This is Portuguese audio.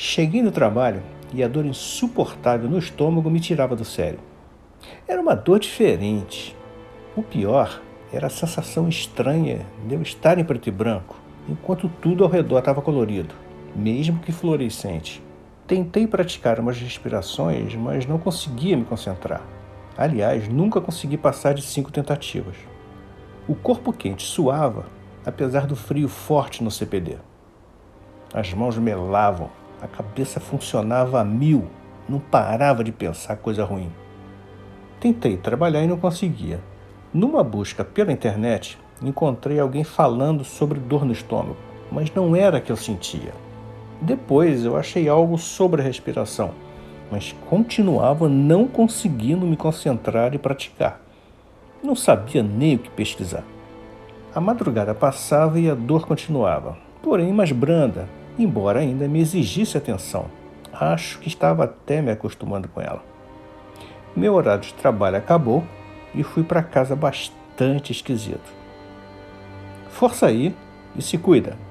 Cheguei no trabalho e a dor insuportável no estômago me tirava do sério. Era uma dor diferente. O pior era a sensação estranha de eu estar em preto e branco, enquanto tudo ao redor estava colorido, mesmo que fluorescente. Tentei praticar umas respirações, mas não conseguia me concentrar. Aliás, nunca consegui passar de cinco tentativas. O corpo quente suava, apesar do frio forte no CPD. As mãos melavam, a cabeça funcionava a mil, não parava de pensar coisa ruim. Tentei trabalhar e não conseguia. Numa busca pela internet, encontrei alguém falando sobre dor no estômago, mas não era a que eu sentia. Depois eu achei algo sobre a respiração, mas continuava não conseguindo me concentrar e praticar. Não sabia nem o que pesquisar. A madrugada passava e a dor continuava, porém mais branda, embora ainda me exigisse atenção. Acho que estava até me acostumando com ela. Meu horário de trabalho acabou e fui para casa bastante esquisito. Força aí e se cuida!